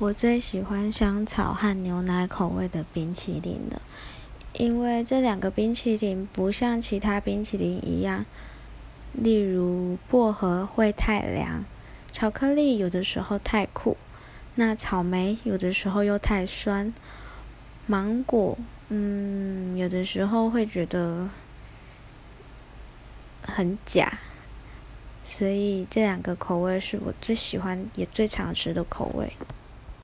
我最喜欢香草和牛奶口味的冰淇淋了因为这两个冰淇淋不像其他冰淇淋一样例如薄荷会太凉巧克力有的时候太苦那草莓有的时候又太酸芒果嗯有的时候会觉得很假所以这两个口味是我最喜欢也最常吃的口味。